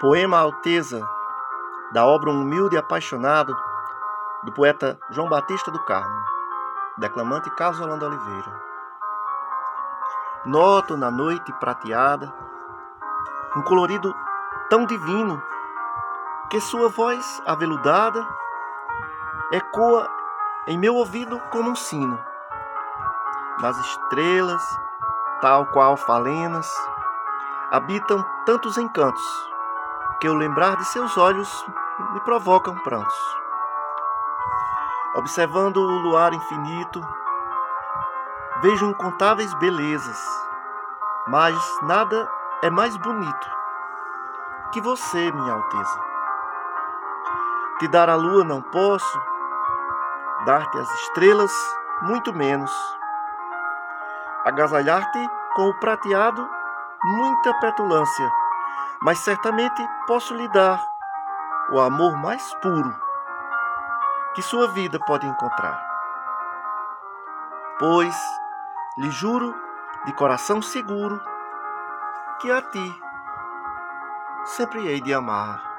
Poema Alteza, da obra Um Humilde e Apaixonado, do poeta João Batista do Carmo, declamante Carlos Holanda Oliveira. Noto na noite prateada um colorido tão divino que sua voz aveludada ecoa em meu ouvido como um sino. Nas estrelas, tal qual falenas, habitam tantos encantos que o lembrar de seus olhos me provocam prantos. Observando o luar infinito, vejo incontáveis belezas, mas nada é mais bonito que você, minha Alteza. Te dar a lua não posso, dar-te as estrelas muito menos. Agasalhar-te com o prateado, muita petulância mas certamente posso lhe dar o amor mais puro que sua vida pode encontrar. Pois lhe juro de coração seguro que a ti sempre hei de amar.